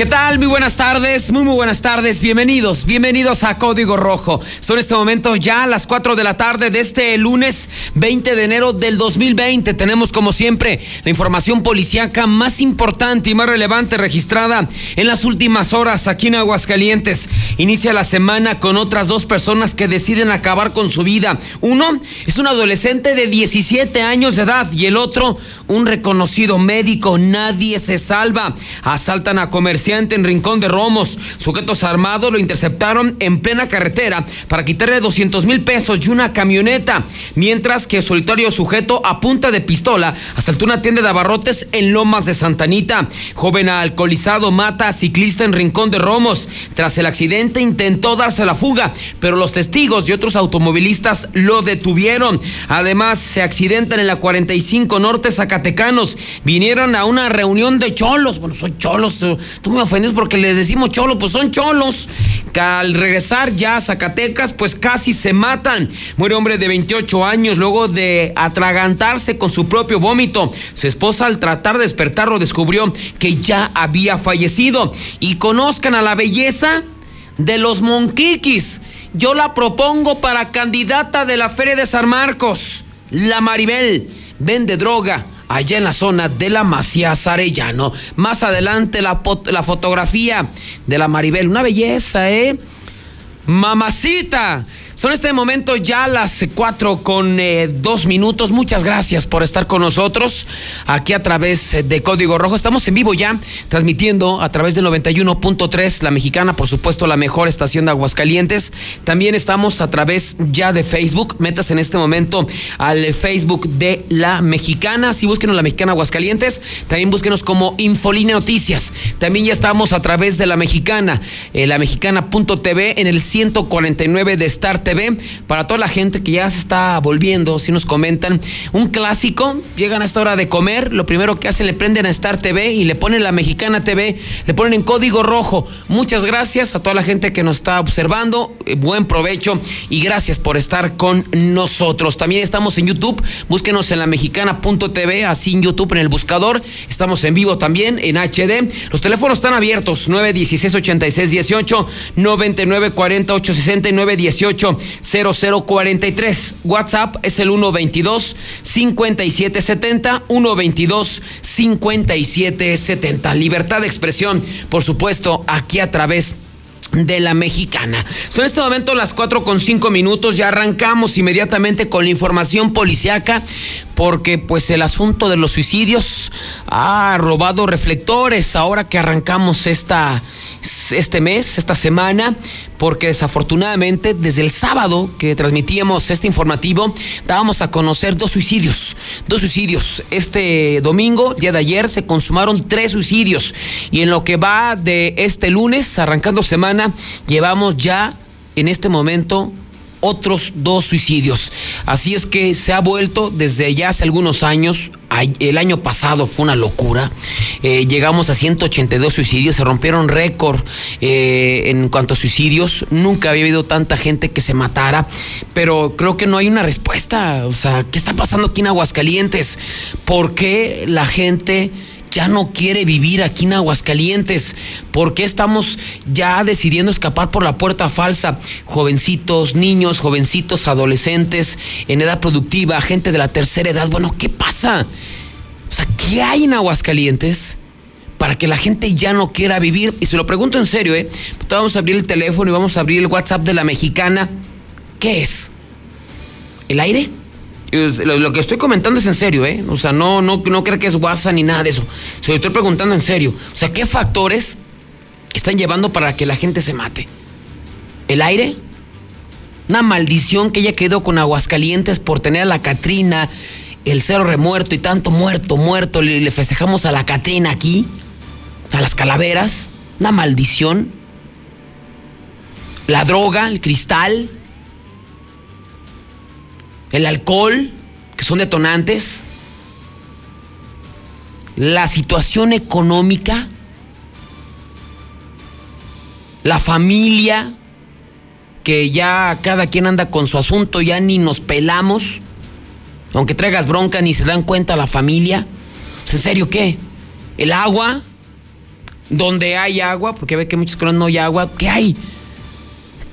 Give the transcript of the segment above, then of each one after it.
¿Qué tal? Muy buenas tardes, muy muy buenas tardes, bienvenidos, bienvenidos a Código Rojo. Son este momento ya las 4 de la tarde de este lunes 20 de enero del 2020. Tenemos como siempre la información policíaca más importante y más relevante registrada en las últimas horas aquí en Aguascalientes. Inicia la semana con otras dos personas que deciden acabar con su vida. Uno es un adolescente de 17 años de edad y el otro un reconocido médico. Nadie se salva. Asaltan a comerciantes en Rincón de Romos. Sujetos armados lo interceptaron en plena carretera para quitarle 200 mil pesos y una camioneta, mientras que solitario sujeto a punta de pistola asaltó una tienda de abarrotes en Lomas de Santanita. Joven alcoholizado mata a ciclista en Rincón de Romos. Tras el accidente intentó darse la fuga, pero los testigos y otros automovilistas lo detuvieron. Además, se accidentan en la 45 Norte Zacatecanos. Vinieron a una reunión de cholos. Bueno, son cholos. Tú me ofendidos porque les decimos cholo, pues son cholos. Que al regresar ya a Zacatecas, pues casi se matan. Muere hombre de 28 años luego de atragantarse con su propio vómito. Su esposa al tratar de despertarlo descubrió que ya había fallecido. Y conozcan a la belleza de los monquiquis. Yo la propongo para candidata de la Feria de San Marcos. La Maribel vende droga allá en la zona de la Macías Arellano. Más adelante la, la fotografía de la Maribel, una belleza, ¿eh? Mamacita. Son este momento ya las cuatro con eh, dos minutos. Muchas gracias por estar con nosotros aquí a través de Código Rojo. Estamos en vivo ya, transmitiendo a través del 91.3, la mexicana, por supuesto, la mejor estación de Aguascalientes. También estamos a través ya de Facebook. Metas en este momento al Facebook de la mexicana. Si búsquenos la mexicana Aguascalientes, también búsquenos como Infoline Noticias. También ya estamos a través de la mexicana, eh, la mexicana.tv en el 149 de Start para toda la gente que ya se está volviendo, si nos comentan, un clásico, llegan a esta hora de comer, lo primero que hacen le prenden a Star TV y le ponen la Mexicana TV, le ponen en código rojo. Muchas gracias a toda la gente que nos está observando, eh, buen provecho y gracias por estar con nosotros. También estamos en YouTube, búsquenos en la mexicana.tv, así en YouTube en el buscador. Estamos en vivo también en HD. Los teléfonos están abiertos 916 86 18 99 40 869 18 0043. WhatsApp es el 122 5770 122 5770. Libertad de expresión, por supuesto, aquí a través de la mexicana. Son en este momento las 4 con 5 minutos, ya arrancamos inmediatamente con la información policiaca porque pues el asunto de los suicidios ha robado reflectores ahora que arrancamos esta este mes, esta semana, porque desafortunadamente desde el sábado que transmitíamos este informativo, dábamos a conocer dos suicidios, dos suicidios. Este domingo, día de ayer, se consumaron tres suicidios y en lo que va de este lunes, arrancando semana, llevamos ya en este momento otros dos suicidios. Así es que se ha vuelto desde ya hace algunos años, el año pasado fue una locura, eh, llegamos a 182 suicidios, se rompieron récord eh, en cuanto a suicidios, nunca había habido tanta gente que se matara, pero creo que no hay una respuesta, o sea, ¿qué está pasando aquí en Aguascalientes? ¿Por qué la gente ya no quiere vivir aquí en Aguascalientes? ¿Por qué estamos ya decidiendo escapar por la puerta falsa? Jovencitos, niños, jovencitos, adolescentes, en edad productiva, gente de la tercera edad. Bueno, ¿qué pasa? O sea, ¿qué hay en Aguascalientes? para que la gente ya no quiera vivir. Y se lo pregunto en serio, ¿eh? Vamos a abrir el teléfono y vamos a abrir el WhatsApp de la mexicana. ¿Qué es? ¿El aire? Lo, que estoy comentando es en serio, ¿eh? O sea, no, no, no creo que es WhatsApp ni nada de eso. Se lo estoy preguntando en serio. O sea, ¿qué factores están llevando para que la gente se mate? ¿El aire? Una maldición que ella quedó con Aguascalientes por tener a la Catrina, el cerro remuerto y tanto muerto, muerto. Le, le festejamos a la Catrina aquí, a las calaveras. Una maldición. La droga, el cristal el alcohol, que son detonantes, la situación económica, la familia, que ya cada quien anda con su asunto, ya ni nos pelamos, aunque traigas bronca ni se dan cuenta la familia. ¿En serio qué? ¿El agua? Donde hay agua, porque ve que muchos colonias no hay agua, ¿qué hay?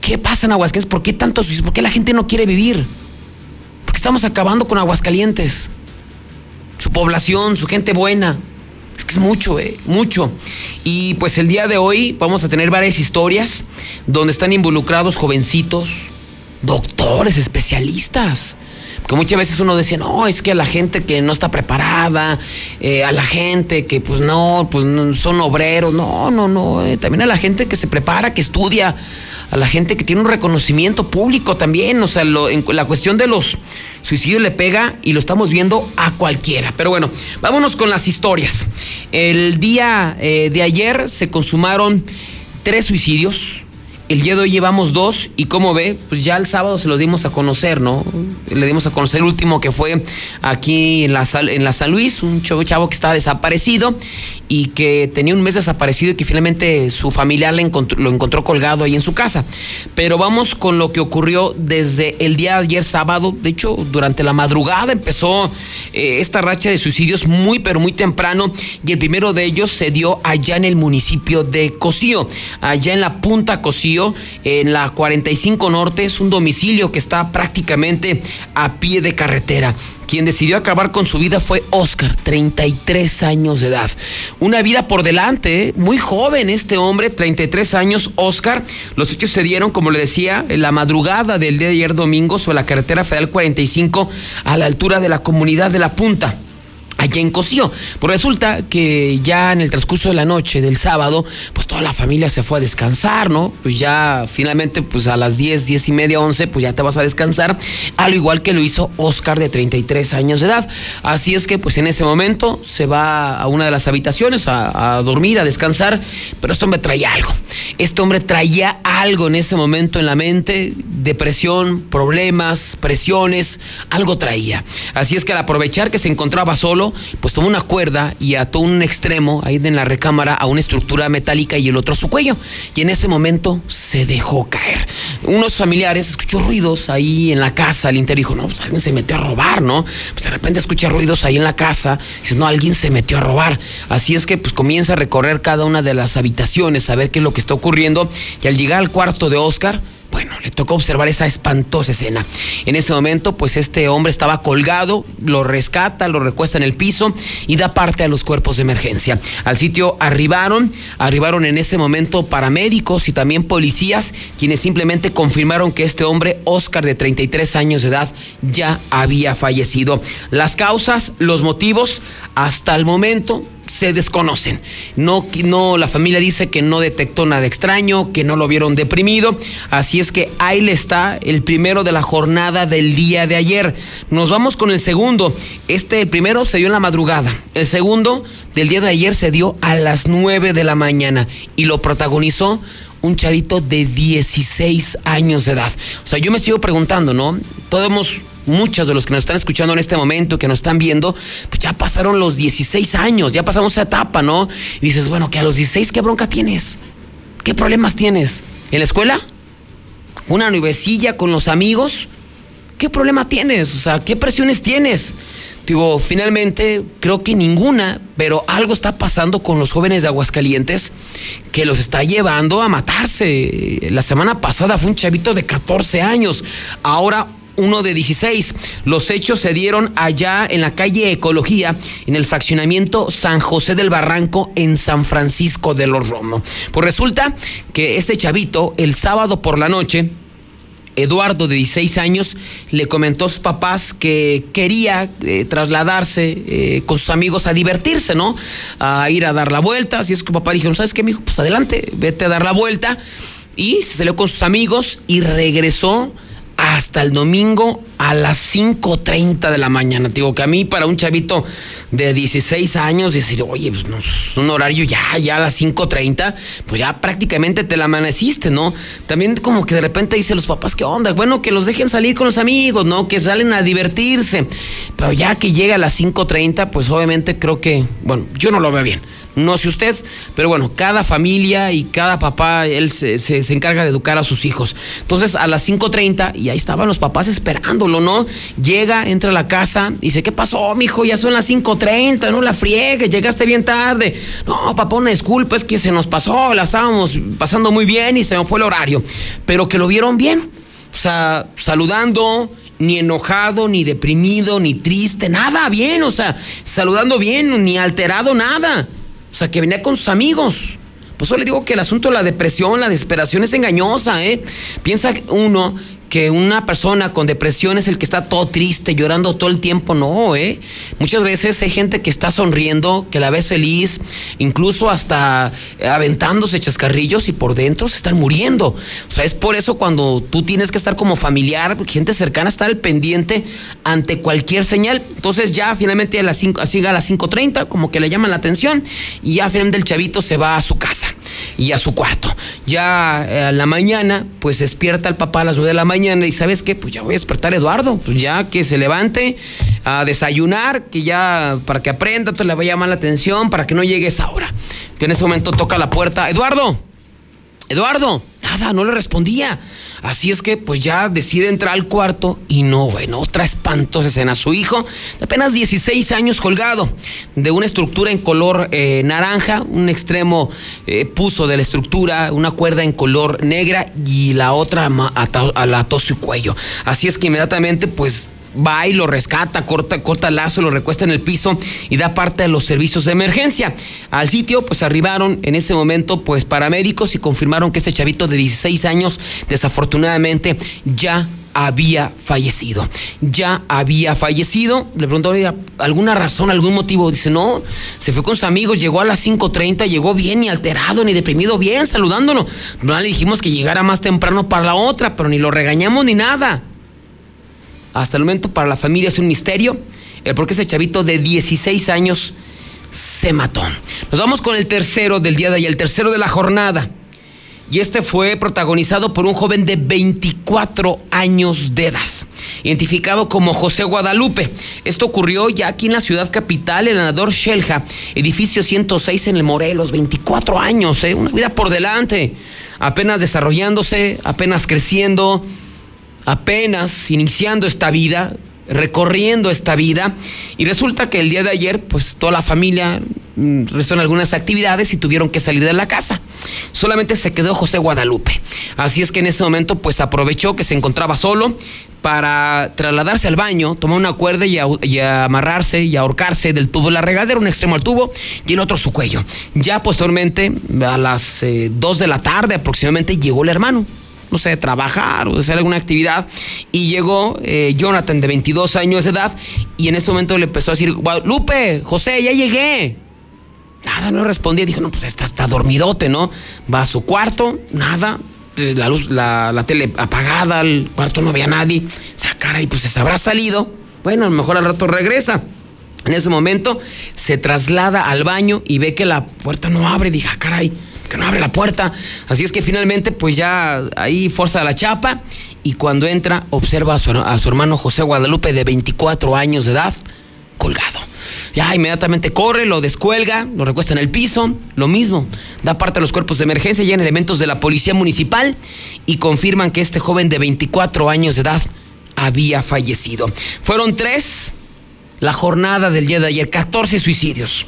¿Qué pasa en Aguascalientes? ¿Por qué tanto ¿Por qué la gente no quiere vivir? Estamos acabando con Aguascalientes. Su población, su gente buena. Es que es mucho, eh, mucho. Y pues el día de hoy vamos a tener varias historias donde están involucrados jovencitos, doctores, especialistas. Porque muchas veces uno dice, no, es que a la gente que no está preparada, eh, a la gente que pues no, pues son obreros, no, no, no, eh, también a la gente que se prepara, que estudia, a la gente que tiene un reconocimiento público también, o sea, en la cuestión de los suicidios le pega y lo estamos viendo a cualquiera. Pero bueno, vámonos con las historias. El día eh, de ayer se consumaron tres suicidios el día de hoy llevamos dos y como ve, pues ya el sábado se los dimos a conocer, ¿no? Le dimos a conocer el último que fue aquí en la, en la San Luis, un chavo, chavo que estaba desaparecido y que tenía un mes desaparecido y que finalmente su familiar lo encontró colgado ahí en su casa. Pero vamos con lo que ocurrió desde el día de ayer sábado. De hecho, durante la madrugada empezó eh, esta racha de suicidios muy, pero muy temprano y el primero de ellos se dio allá en el municipio de Cocío, allá en la Punta Cocío en la 45 Norte. Es un domicilio que está prácticamente a pie de carretera. Quien decidió acabar con su vida fue Oscar, 33 años de edad. Una vida por delante, ¿eh? muy joven este hombre, 33 años, Oscar. Los hechos se dieron, como le decía, en la madrugada del día de ayer domingo sobre la carretera federal 45 a la altura de la comunidad de La Punta allá en Cocío. Pues resulta que ya en el transcurso de la noche del sábado, pues toda la familia se fue a descansar, ¿no? Pues ya finalmente, pues a las 10, 10 y media, 11, pues ya te vas a descansar, al igual que lo hizo Oscar de 33 años de edad. Así es que, pues en ese momento se va a una de las habitaciones a, a dormir, a descansar, pero este hombre traía algo. Este hombre traía algo en ese momento en la mente, depresión, problemas, presiones, algo traía. Así es que al aprovechar que se encontraba solo, pues tomó una cuerda y ató un extremo ahí en la recámara a una estructura metálica y el otro a su cuello. Y en ese momento se dejó caer. Unos familiares escuchó ruidos ahí en la casa al interior. Dijo, no, pues alguien se metió a robar, ¿no? Pues de repente escucha ruidos ahí en la casa. Dice, no, alguien se metió a robar. Así es que pues comienza a recorrer cada una de las habitaciones a ver qué es lo que está ocurriendo. Y al llegar al cuarto de Oscar, bueno, le tocó observar esa espantosa escena. En ese momento, pues este hombre estaba colgado, lo rescata, lo recuesta en el piso y da parte a los cuerpos de emergencia. Al sitio arribaron, arribaron en ese momento paramédicos y también policías, quienes simplemente confirmaron que este hombre, Oscar de 33 años de edad, ya había fallecido. Las causas, los motivos, hasta el momento se desconocen. No, no, la familia dice que no detectó nada extraño, que no lo vieron deprimido. Así es que ahí le está el primero de la jornada del día de ayer. Nos vamos con el segundo. Este, el primero se dio en la madrugada. El segundo del día de ayer se dio a las 9 de la mañana y lo protagonizó un chavito de 16 años de edad. O sea, yo me sigo preguntando, ¿no? Todos hemos muchos de los que nos están escuchando en este momento, que nos están viendo, pues ya pasaron los 16 años, ya pasamos esa etapa, ¿no? Y dices, bueno, que a los 16, ¿qué bronca tienes? ¿Qué problemas tienes? ¿En la escuela? ¿Una nubecilla con los amigos? ¿Qué problema tienes? O sea, ¿qué presiones tienes? Digo, finalmente, creo que ninguna, pero algo está pasando con los jóvenes de Aguascalientes que los está llevando a matarse. La semana pasada fue un chavito de 14 años. Ahora uno de 16. Los hechos se dieron allá en la calle Ecología, en el fraccionamiento San José del Barranco, en San Francisco de los Romos. Pues resulta que este chavito, el sábado por la noche, Eduardo, de 16 años, le comentó a sus papás que quería eh, trasladarse eh, con sus amigos a divertirse, ¿no? A ir a dar la vuelta. Así es que papá dijeron, ¿sabes qué, mijo? Pues adelante, vete a dar la vuelta. Y se salió con sus amigos y regresó hasta el domingo a las 5.30 de la mañana. Digo que a mí para un chavito de 16 años decir, oye, pues un horario ya, ya a las 5.30, pues ya prácticamente te la amaneciste, ¿no? También como que de repente dice los papás, ¿qué onda? Bueno, que los dejen salir con los amigos, ¿no? Que salen a divertirse. Pero ya que llega a las 5.30, pues obviamente creo que, bueno, yo no lo veo bien. No sé usted, pero bueno, cada familia y cada papá, él se, se, encarga de educar a sus hijos. Entonces a las 5.30, y ahí estaban los papás esperándolo, ¿no? Llega, entra a la casa, dice, ¿qué pasó, mijo? Ya son las 5.30, no la friegue, llegaste bien tarde. No, papá, una disculpa, es que se nos pasó, la estábamos pasando muy bien y se nos fue el horario. Pero que lo vieron bien, o sea, saludando, ni enojado, ni deprimido, ni triste, nada bien, o sea, saludando bien, ni alterado, nada. Sea, que venía con sus amigos. Pues eso le digo que el asunto de la depresión, la desesperación es engañosa, ¿eh? Piensa uno que una persona con depresión es el que está todo triste, llorando todo el tiempo, no, ¿eh? Muchas veces hay gente que está sonriendo, que la ves feliz, incluso hasta aventándose chascarrillos y por dentro se están muriendo. O sea, es por eso cuando tú tienes que estar como familiar, gente cercana, estar al pendiente ante cualquier señal. Entonces ya finalmente a las 5, así a las 5.30, como que le llaman la atención y ya finalmente el chavito se va a su casa y a su cuarto. Ya eh, a la mañana, pues despierta el papá a las 9 de la mañana y sabes qué, pues ya voy a despertar a Eduardo, pues ya que se levante a desayunar, que ya para que aprenda, te le va a llamar la atención, para que no llegues ahora. Y en ese momento toca la puerta, Eduardo, Eduardo, nada, no le respondía. Así es que pues ya decide entrar al cuarto y no, bueno, otra espantosa escena. Su hijo, de apenas 16 años colgado, de una estructura en color eh, naranja, un extremo eh, puso de la estructura, una cuerda en color negra y la otra ató su cuello. Así es que inmediatamente pues va y lo rescata, corta, corta el lazo, lo recuesta en el piso y da parte de los servicios de emergencia. Al sitio, pues arribaron en ese momento, pues paramédicos y confirmaron que este chavito de 16 años, desafortunadamente, ya había fallecido. Ya había fallecido. Le preguntó, ¿alguna razón, algún motivo? Dice, no, se fue con sus amigos, llegó a las 5.30, llegó bien, ni alterado, ni deprimido, bien, saludándolo. No le dijimos que llegara más temprano para la otra, pero ni lo regañamos ni nada. Hasta el momento para la familia es un misterio el por qué ese chavito de 16 años se mató. Nos vamos con el tercero del día de ayer, el tercero de la jornada. Y este fue protagonizado por un joven de 24 años de edad, identificado como José Guadalupe. Esto ocurrió ya aquí en la ciudad capital, el Anador Shelja, edificio 106 en el Morelos, 24 años, ¿eh? una vida por delante, apenas desarrollándose, apenas creciendo apenas iniciando esta vida, recorriendo esta vida, y resulta que el día de ayer, pues toda la familia mm, restó en algunas actividades y tuvieron que salir de la casa. Solamente se quedó José Guadalupe. Así es que en ese momento, pues aprovechó que se encontraba solo para trasladarse al baño, tomó una cuerda y, amarrarse y ahorcarse del tubo de la regadera, un extremo al tubo y el otro su cuello. Ya posteriormente, a las eh, dos de la tarde aproximadamente, llegó el hermano no sé, trabajar o hacer alguna actividad. Y llegó eh, Jonathan de 22 años de edad y en ese momento le empezó a decir, Lupe, José, ya llegué. Nada, no respondía. Dijo, no, pues está, está dormidote, ¿no? Va a su cuarto, nada. Eh, la luz, la, tele apagada, el cuarto no había nadie. cara y pues se habrá salido. Bueno, a lo mejor al rato regresa. En ese momento se traslada al baño y ve que la puerta no abre. Dije, ah, caray, que no abre la puerta. Así es que finalmente, pues ya ahí fuerza la chapa. Y cuando entra, observa a su, hermano José Guadalupe, de 24 años de edad, colgado. Ya inmediatamente corre, lo descuelga, lo recuesta en el piso, lo mismo. Da parte a los cuerpos de emergencia, llegan elementos de la policía municipal y confirman que este joven de 24 años de edad había fallecido. Fueron tres la jornada del día de ayer, 14 suicidios.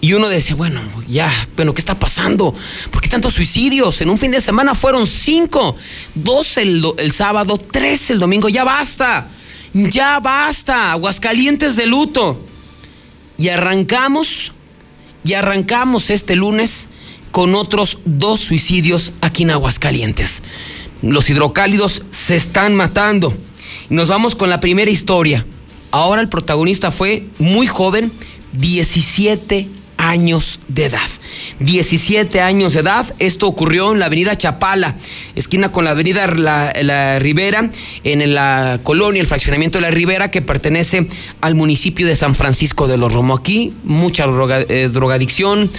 Y uno dice, bueno, ya, bueno, ¿qué está pasando? ¿Por qué tantos suicidios? En un fin de semana fueron cinco, dos el, el sábado, tres el domingo, ya basta, ya basta, Aguascalientes de luto. Y arrancamos, y arrancamos este lunes con otros dos suicidios aquí en Aguascalientes. los hidrocálidos se están matando. Nos vamos con la primera historia. Ahora el protagonista fue muy joven, 17 años de edad. 17 años de edad. Esto ocurrió en la avenida Chapala, esquina con la avenida La, Ribera, en la colonia, el fraccionamiento de la Ribera, que pertenece al municipio de San Francisco de los Romo. Aquí mucha eh, drogadicción,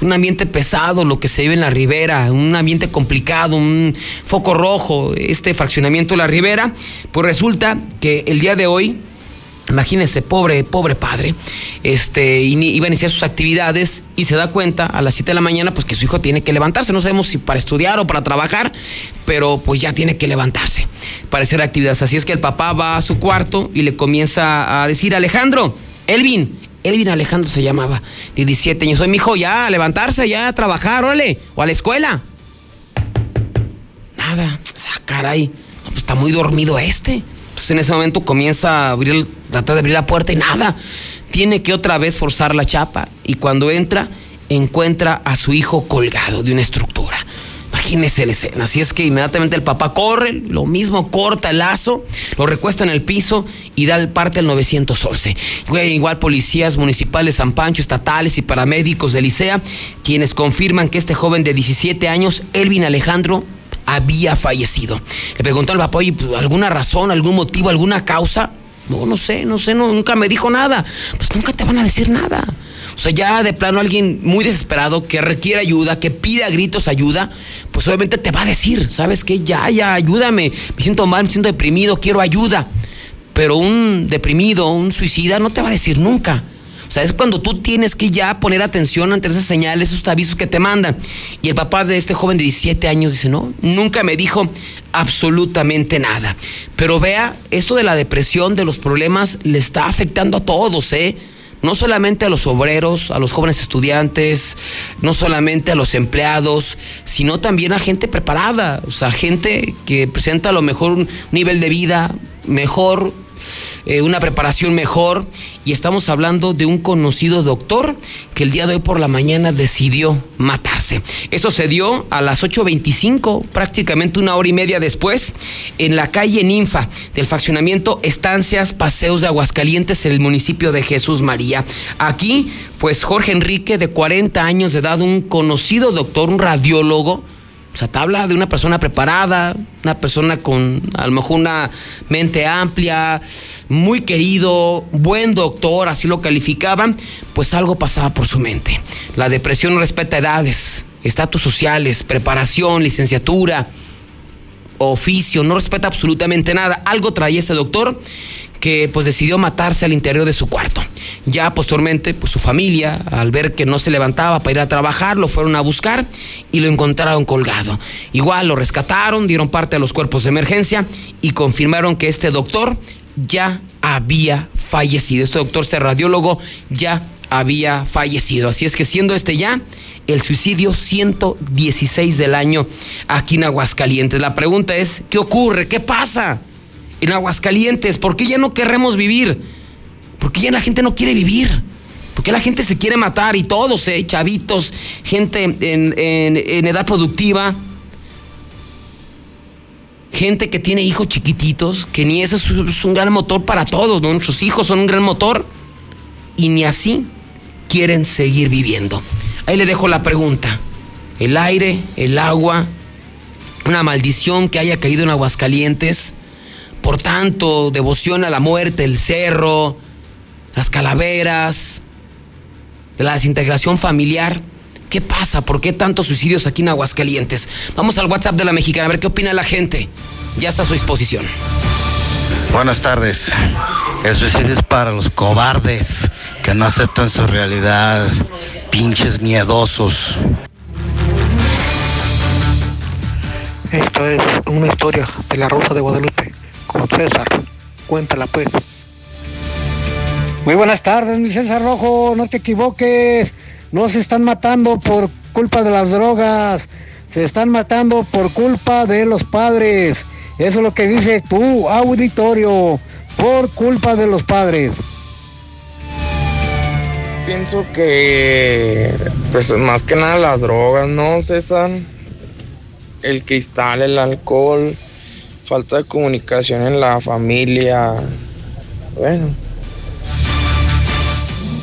un ambiente pesado, lo que se vive en la Ribera, un ambiente complicado, un foco rojo, este fraccionamiento de la Ribera. Pues resulta que el día de hoy Imagínense, pobre, pobre padre, este, iba a iniciar sus actividades y se da cuenta a las 7 de la mañana pues que su hijo tiene que levantarse. No sabemos si para estudiar o para trabajar, pero pues ya tiene que levantarse para hacer actividades. Así es que el papá va a su cuarto y le comienza a decir, Alejandro, Elvin, Elvin Alejandro se llamaba, de 17 años. Soy mi hijo, ya a levantarse, ya a trabajar, órale, o a la escuela. Nada, sea, caray, pues está muy dormido este en ese momento comienza a abrir, trata de abrir la puerta y nada. Tiene que otra vez forzar la chapa y cuando entra encuentra a su hijo colgado de una estructura. Imagínese la escena. Así es que inmediatamente el papá corre, lo mismo, corta el lazo, lo recuesta en el piso y da el parte al 911. Igual policías municipales, San Pancho, estatales y paramédicos de Licea, quienes confirman que este joven de 17 años, Elvin Alejandro, había fallecido. Le preguntó al papá, oye, pues, ¿alguna razón, algún motivo, alguna causa? No, no sé, no sé, nunca me dijo nada. Pues nunca te van a decir nada. O sea, ya de plano alguien muy desesperado que requiere ayuda, que pide a gritos ayuda, pues obviamente te va a decir, ¿sabes qué? Ya, ya, ayúdame. Me siento mal, me siento deprimido, quiero ayuda. Pero un deprimido, un suicida, no te va a decir nunca. O sea, es cuando tú tienes que ya poner atención ante esas señales, esos avisos que te mandan. Y el papá de este joven de 17 años dice, no, nunca me dijo absolutamente nada. Pero vea, esto de la depresión, de los problemas, le está afectando a todos, ¿eh? no solamente a los obreros, a los jóvenes estudiantes, no solamente a los empleados, sino también a gente preparada, o sea, gente que presenta a lo mejor un nivel de vida mejor, eh, una preparación mejor y estamos hablando de un conocido doctor que el día de hoy por la mañana decidió matarse. Eso se dio a las 8.25, prácticamente una hora y media después, en la calle Ninfa del faccionamiento Estancias Paseos de Aguascalientes, en el municipio de Jesús María. Aquí, pues Jorge Enrique, de 40 años de edad, un conocido doctor, un radiólogo, o sea, te habla de una persona preparada, una persona con a lo mejor una mente amplia, muy querido, buen doctor, así lo calificaban, pues algo pasaba por su mente. La depresión no respeta edades, estatus sociales, preparación, licenciatura, oficio, no respeta absolutamente nada. Algo traía ese doctor que pues decidió matarse al interior de su cuarto. Ya posteriormente, pues su familia, al ver que no se levantaba para ir a trabajar, lo fueron a buscar y lo encontraron colgado. Igual lo rescataron, dieron parte a los cuerpos de emergencia y confirmaron que este doctor ya había fallecido. Este doctor, este radiólogo, ya había fallecido. Así es que siendo este ya el suicidio 116 del año aquí en Aguascalientes. La pregunta es, ¿qué ocurre? ¿Qué pasa? En Aguascalientes? ¿Por qué ya no queremos vivir? ¿Por qué ya la gente no quiere vivir? ¿Por qué la gente se quiere matar? Y todos, ¿eh? chavitos, gente en, edad productiva, gente que tiene hijos chiquititos, que ni eso es, un gran motor para todos, ¿no? Nuestros hijos son un gran motor y ni así quieren seguir viviendo. Ahí le dejo la pregunta. El aire, el agua, una maldición que haya caído en Aguascalientes por tanto, devoción a la muerte, el cerro, las calaveras, la desintegración familiar. ¿Qué pasa? ¿Por qué tantos suicidios aquí en Aguascalientes? Vamos al WhatsApp de la mexicana a ver qué opina la gente. Ya está a su disposición. Buenas tardes. El suicidio es para los cobardes que no aceptan su realidad, pinches miedosos. Esto es una historia de la Rosa de Guadalupe con César. Cuéntala pues. Muy buenas tardes, mi César Rojo, no te equivoques. No se están matando por culpa de las drogas, se están matando por culpa de los padres. Eso es lo que dice tu auditorio, por culpa de los padres. Pienso que, pues más que nada las drogas, ¿no, César? el cristal, el alcohol, falta de comunicación en la familia. Bueno.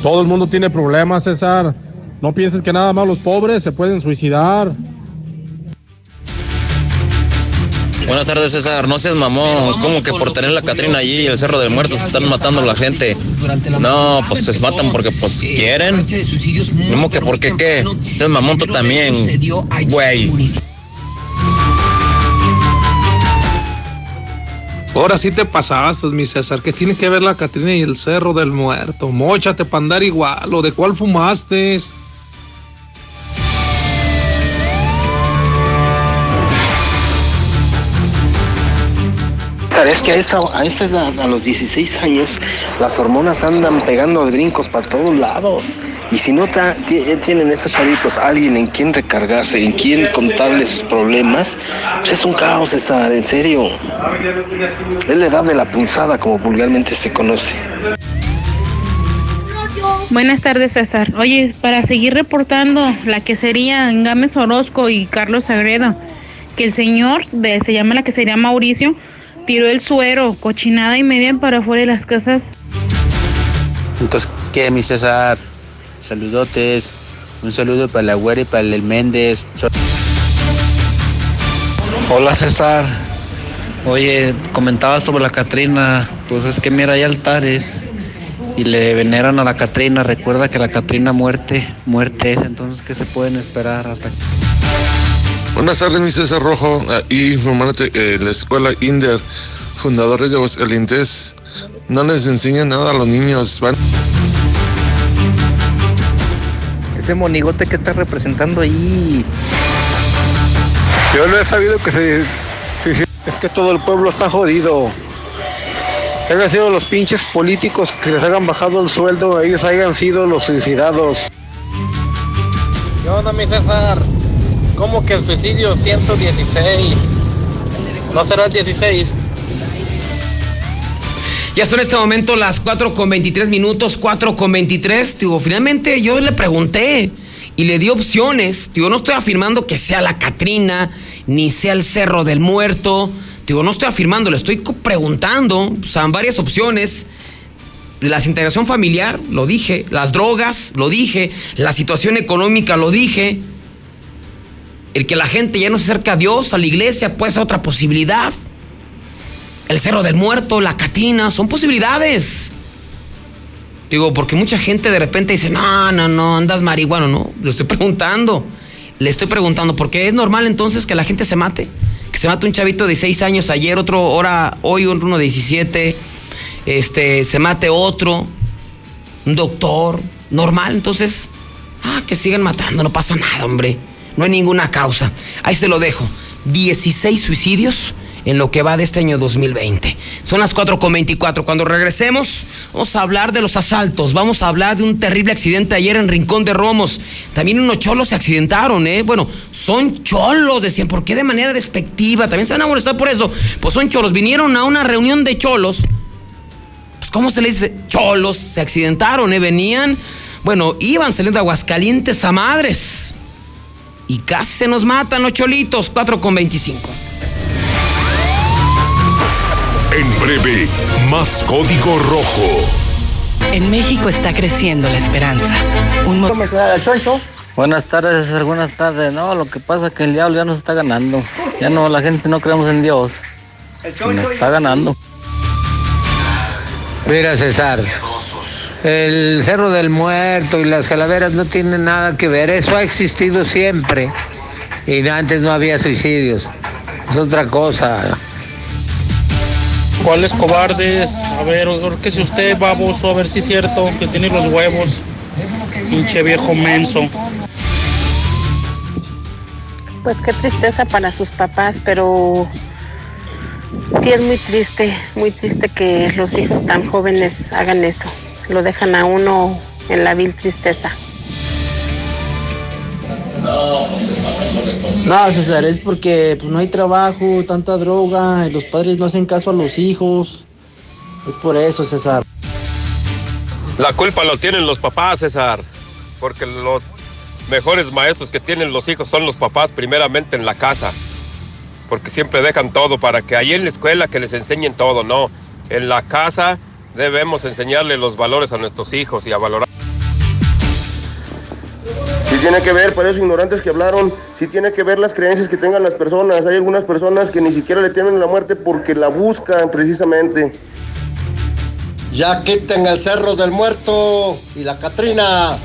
Todo el mundo tiene problemas, César. No pienses que nada más los pobres se pueden suicidar. Buenas tardes, César. No seas mamón. ¿Cómo que por tener la Catrina allí y el Cerro del Muerto se están matando a la gente? No, pues se matan porque pues quieren. ¿Cómo que por qué qué? Seas mamón tú también, güey. Ahora sí te pasaste, mi César. ¿Qué tiene que ver la Catrina y el Cerro del Muerto? Móchate para andar igual. ¿O de cuál fumaste? Es que a esa, a edad, a los 16 años, las hormonas andan pegando de brincos para todos lados. Y si no tienen esos chavitos alguien en quien recargarse, en quien contarles sus problemas, pues es un caos, César, en serio. Es la edad de la punzada, como vulgarmente se conoce. Buenas tardes, César. Oye, para seguir reportando la que sería Gámez Orozco y Carlos Sagredo, que el señor, de, se llama la que sería Mauricio, tiró el suero, cochinada y media para afuera de las casas. Entonces, ¿qué, mi César? Saludotes. Un saludo para la güera y para el Méndez. Hola, César. Oye, comentaba sobre la Catrina. Pues es que mira, hay altares y le veneran a la Catrina. Recuerda que la Catrina muerte, muerte es. Entonces, ¿qué se pueden esperar hasta Buenas tardes, mi César Rojo. Y informándote que la escuela Inder, fundadores de Aguascalientes, no les enseñan nada a los niños. Van... Ese monigote que está representando ahí. Yo no he sabido que se, es que todo el pueblo está jodido. Se hayan sido los pinches políticos que les hayan bajado el sueldo, ellos hayan sido los suicidados. ¿Qué onda, mi César? ¿Cómo que el suicidio 116? ¿No será el 16? Ya son en este momento las 4 con 23 minutos, 4 con 23. Digo, finalmente yo le pregunté y le di opciones. Digo, no estoy afirmando que sea la Catrina, ni sea el Cerro del Muerto. Digo, no estoy afirmando, le estoy preguntando. O sea, varias opciones. La integración familiar, lo dije. Las drogas, lo dije. La situación económica, lo dije el que la gente ya no se acerca a Dios, a la iglesia, puede ser otra posibilidad. El Cerro del Muerto, la Catina, son posibilidades. Digo, porque mucha gente de repente dice, no, no, no, andas marihuano, no. Le estoy preguntando. Le estoy preguntando, ¿por qué es normal entonces que la gente se mate? Que se mate un chavito de 6 años ayer, otro hora, hoy uno de 17, este, se mate otro, un doctor, normal, entonces, ah, que sigan matando, no pasa nada, hombre. No hay ninguna causa. Ahí se lo dejo. 16 suicidios en lo que va de este año 2020. Son las 4.24. Cuando regresemos, vamos a hablar de los asaltos. Vamos a hablar de un terrible accidente ayer en Rincón de Romos. También unos cholos se accidentaron, ¿eh? Bueno, son cholos, decían. ¿Por qué de manera despectiva? También se van a molestar por eso. Pues son cholos. Vinieron a una reunión de cholos. Pues, ¿cómo se le dice? Cholos. Se accidentaron, ¿eh? Venían. Bueno, iban saliendo de Aguascalientes a madres y casi se nos matan los cholitos, 4 con 25. En breve, más código rojo. En México está creciendo la esperanza. Un Buenas tardes, César. Buenas tardes. No, lo que pasa es que el diablo ya nos está ganando. Ya no, la gente no creemos en Dios. Nos está ganando. Mira, César. El Cerro del Muerto y las calaveras no tienen nada que ver. Eso ha existido siempre. Y antes no había suicidios. Es otra cosa. ¿Cuáles cobardes? A ver, que si usted baboso, a ver si es cierto que tiene los huevos. Pinche viejo menso. Pues qué tristeza para sus papás, pero sí es muy triste, muy triste que los hijos tan jóvenes hagan eso lo dejan a uno en la vil tristeza. No, César, es porque pues, no hay trabajo, tanta droga, y los padres no hacen caso a los hijos. Es por eso, César. La culpa lo tienen los papás, César, porque los mejores maestros que tienen los hijos son los papás primeramente en la casa. porque siempre dejan todo para que ahí en la escuela que les enseñen todo, no. En la casa debemos enseñarle los valores a nuestros hijos y a valorar. Sí tiene que ver, para esos ignorantes que hablaron, sí tiene que ver las creencias que tengan las personas. Hay algunas personas que ni siquiera le temen la muerte porque la buscan precisamente. Ya quiten el Cerro del Muerto y la Catrina.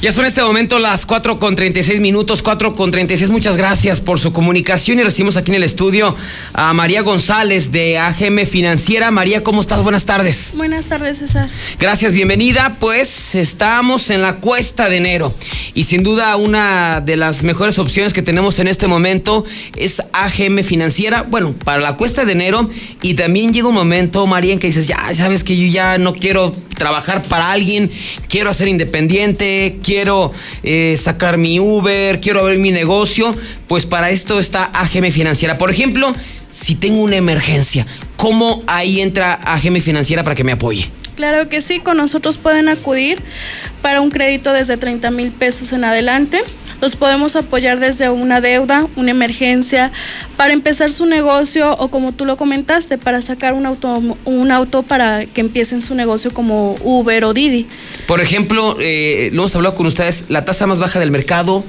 Ya son en este momento las 4 con 36 minutos, 4 con 36. Muchas gracias por su comunicación y recibimos aquí en el estudio a María González de AGM Financiera. María, ¿cómo estás? Buenas tardes. Buenas tardes, César. Gracias, bienvenida. Pues estamos en la cuesta de enero y sin duda una de las mejores opciones que tenemos en este momento es AGM Financiera. Bueno, para la cuesta de enero y también llega un momento, María, en que dices, ya sabes que yo ya no quiero trabajar para alguien, quiero ser independiente quiero eh, sacar mi Uber, quiero abrir mi negocio, pues para esto está AGM Financiera. Por ejemplo, si tengo una emergencia, ¿cómo ahí entra AGM Financiera para que me apoye? Claro que sí, con nosotros pueden acudir para un crédito desde 30 mil pesos en adelante. Los podemos apoyar desde una deuda, una emergencia, para empezar su negocio o como tú lo comentaste, para sacar un auto, un auto para que empiecen su negocio como Uber o Didi. Por ejemplo, eh, lo hemos hablado con ustedes, la tasa más baja del mercado,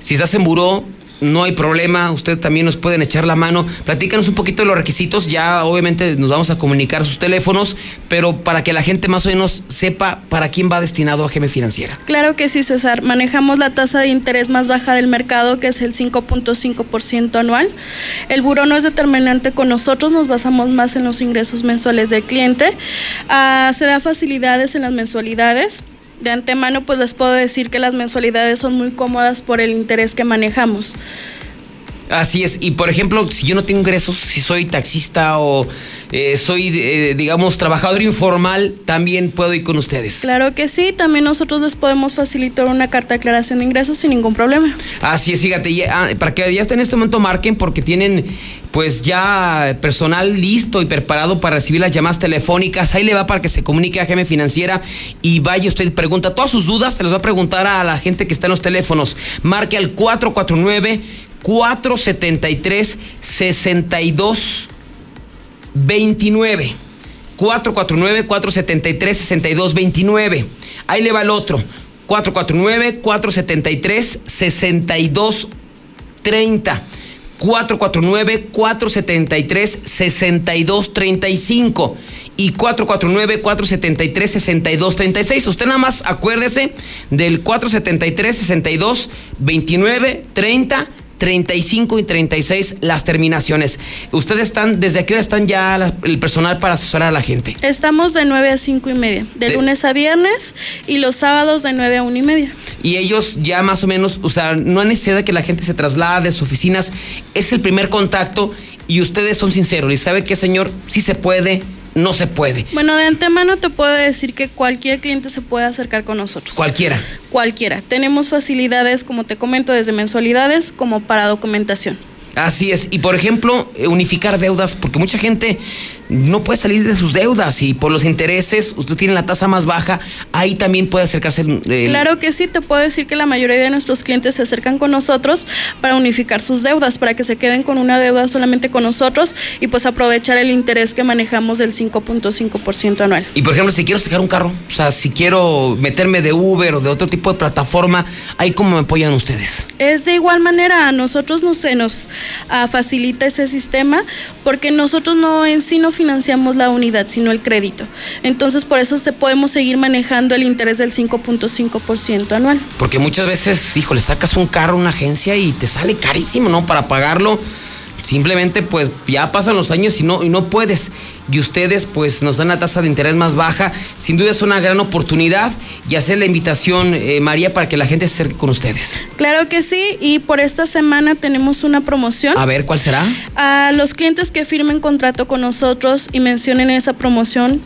si estás en buró, no hay problema, ustedes también nos pueden echar la mano. Platícanos un poquito de los requisitos, ya obviamente nos vamos a comunicar sus teléfonos, pero para que la gente más o menos sepa para quién va destinado a GM Financiera. Claro que sí, César. Manejamos la tasa de interés más baja del mercado, que es el 5.5% anual. El buro no es determinante con nosotros, nos basamos más en los ingresos mensuales del cliente. Ah, se da facilidades en las mensualidades de antemano pues les puedo decir que las mensualidades son muy cómodas por el interés que manejamos. Así es, y por ejemplo, si yo no tengo ingresos, si soy taxista o eh, soy, eh, digamos, trabajador informal, también puedo ir con ustedes. Claro que sí, también nosotros les podemos facilitar una carta de aclaración de ingresos sin ningún problema. Así es, fíjate, ah, para que ya estén en este momento marquen porque tienen pues ya personal listo y preparado para recibir las llamadas telefónicas. Ahí le va para que se comunique a GM Financiera y vaya usted pregunta todas sus dudas, se las va a preguntar a la gente que está en los teléfonos. Marque al 449 473 62 29. 449 473 62 29. Ahí le va el otro. 449 473 62 30. 449-473-6235 y 449-473-6236. Usted nada más acuérdese del 473-62-29-30 35 y 36 las terminaciones. ¿Ustedes están, desde qué hora están ya el personal para asesorar a la gente? Estamos de 9 a 5 y media, de, lunes a viernes y los sábados de 9 a 1 y media. Y ellos ya más o menos, o sea, no hay necesidad de que la gente se traslade de sus oficinas, es el primer contacto y ustedes son sinceros y sabe que señor, sí se puede, no se puede. Bueno, de antemano te puedo decir que cualquier cliente se puede acercar con nosotros. Cualquiera. Cualquiera. Tenemos facilidades, como te comento, desde mensualidades como para documentación. Así es. Y por ejemplo, eh, unificar deudas, porque mucha gente no puede salir de sus deudas y por los intereses, usted tiene la tasa más baja, ahí también puede acercarse. Claro que sí, te puedo decir que la mayoría de nuestros clientes se acercan con nosotros para unificar sus deudas, para que se queden con una deuda solamente con nosotros y pues aprovechar el interés que manejamos del 5.5% anual. Y por ejemplo, si quiero sacar un carro, o sea, si quiero meterme de Uber o de otro tipo de plataforma, ¿ahí cómo me apoyan ustedes? Es de igual manera, a nosotros no se nos facilita ese sistema porque nosotros no en sí no financiamos la unidad, sino el crédito. Entonces, por eso te podemos seguir manejando el interés del 5.5% anual. Porque muchas veces, híjole, sacas un carro, una agencia y te sale carísimo, ¿no? Para pagarlo simplemente pues ya pasan los años y no, y no puedes y ustedes pues nos dan la tasa de interés más baja. Sin duda es una gran oportunidad y hacer la invitación, eh, María, para que la gente se acerque con ustedes. Claro que sí, y por esta semana tenemos una promoción. A ver, ¿cuál será? A los clientes que firmen contrato con nosotros y mencionen esa promoción,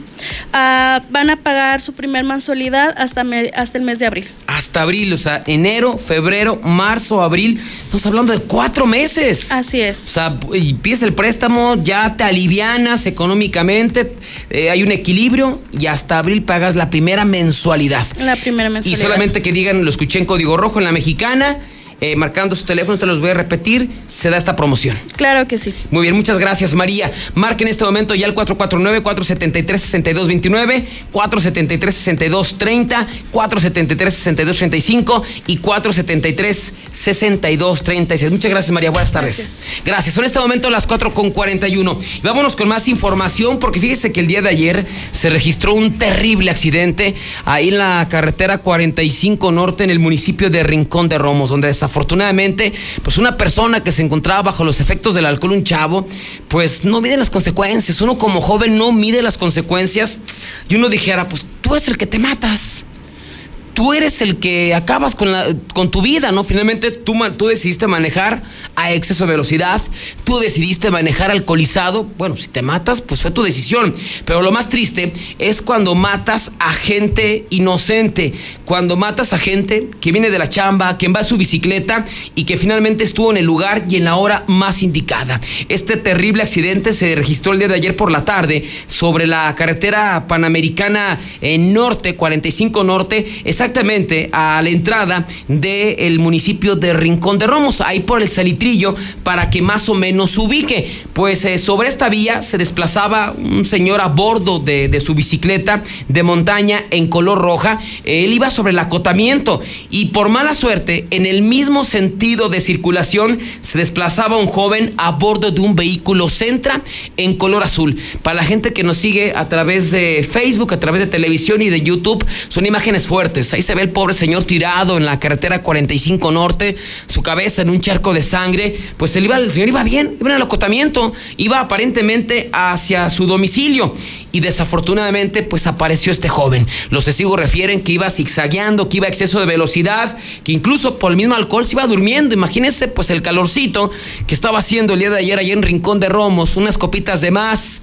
ah, van a pagar su primer mensualidad hasta, hasta el mes de abril. Hasta abril, o sea, enero, febrero, marzo, abril. Estamos hablando de cuatro meses. Así es. O sea, y pides el préstamo, ya te alivianas económicamente eh, hay un equilibrio y hasta abril pagas la primera mensualidad. La primera mensualidad. Y solamente que digan, lo escuché en código rojo en la mexicana eh, marcando su teléfono, te los voy a repetir, se da esta promoción. Claro que sí. Muy bien, muchas gracias María. Marque en este momento ya el 449-473-6229, 473-6230, 473-6235 y 473-6236. Muchas gracias María, buenas tardes. Gracias. gracias. Son en este momento las 4 con 41. Vámonos con más información porque fíjese que el día de ayer se registró un terrible accidente ahí en la carretera 45 Norte en el municipio de Rincón de Romos, donde desafortunadamente pues una persona que se encontraba bajo los efectos del alcohol, un chavo, pues no mide las consecuencias. Uno como joven no mide las consecuencias y uno dijera, pues tú eres el que te matas tú eres el que acabas con, la, con tu vida, ¿no? Finalmente tú, tú decidiste manejar a exceso de velocidad, tú decidiste manejar alcoholizado, bueno, si te matas, pues fue tu decisión, pero lo más triste es cuando matas a gente inocente, cuando matas a gente que viene de la chamba, quien va a su bicicleta y que finalmente estuvo en el lugar y en la hora más indicada. Este terrible accidente se registró el día de ayer por la tarde sobre la carretera panamericana en norte, 45 norte, exactamente a la entrada del municipio de Rincón de Romos, ahí por el salitrillo, para que más o menos se ubique. Pues eh, sobre esta vía se desplazaba un señor a bordo de, de, su bicicleta de montaña en color roja. Él iba sobre el acotamiento y por mala suerte, en el mismo sentido de circulación, se desplazaba un joven a bordo de un vehículo Centra en color azul. Para la gente que nos sigue a través de Facebook, a través de televisión y de YouTube, son imágenes fuertes Ahí se ve el pobre señor tirado en la carretera 45 Norte, su cabeza en un charco de sangre. Pues iba, el señor iba bien, iba en el acotamiento, iba aparentemente hacia su domicilio y desafortunadamente pues apareció este joven. Los testigos refieren que iba zigzagueando, que iba a exceso de velocidad, que incluso por el mismo alcohol se iba durmiendo. Imagínense pues el calorcito que estaba haciendo el día de ayer allá en Rincón de Romos, unas copitas de más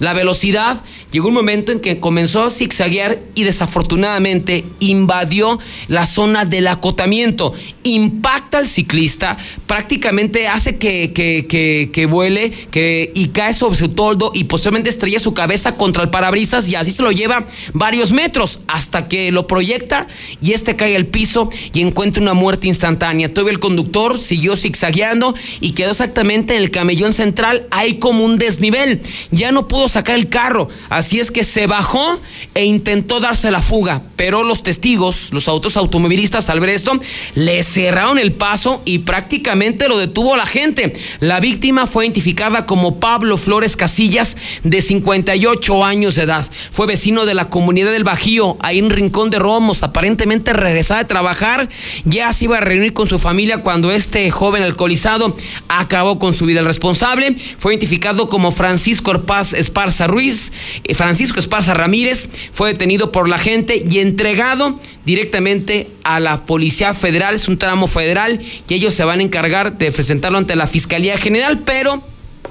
la velocidad, llegó un momento en que comenzó a zigzaguear y desafortunadamente invadió la zona del acotamiento. Impacta al ciclista, prácticamente hace que, que, que, vuele que, y cae sobre su toldo y posteriormente estrella su cabeza contra el parabrisas y así se lo lleva varios metros hasta que lo proyecta y este cae al piso y encuentra una muerte instantánea. Todavía el conductor siguió zigzagueando y quedó exactamente en el camellón central, ahí como un desnivel. Ya no pudo sacar el carro. Así es que se bajó e intentó darse la fuga. Pero los testigos, los autos automovilistas al ver esto, le cerraron el paso y prácticamente lo detuvo la gente. La víctima fue identificada como Pablo Flores Casillas, de 58 años de edad. Fue vecino de la comunidad del Bajío, ahí en Rincón de Romos. Aparentemente regresaba de trabajar. Ya se iba a reunir con su familia cuando este joven alcoholizado acabó con su vida. El responsable fue identificado como Francisco Paz Esparza Ruiz. Eh, Francisco Esparza Ramírez fue detenido por la gente y entregado directamente a la Policía Federal. Es un tramo federal y ellos se van a encargar de presentarlo ante la Fiscalía General, pero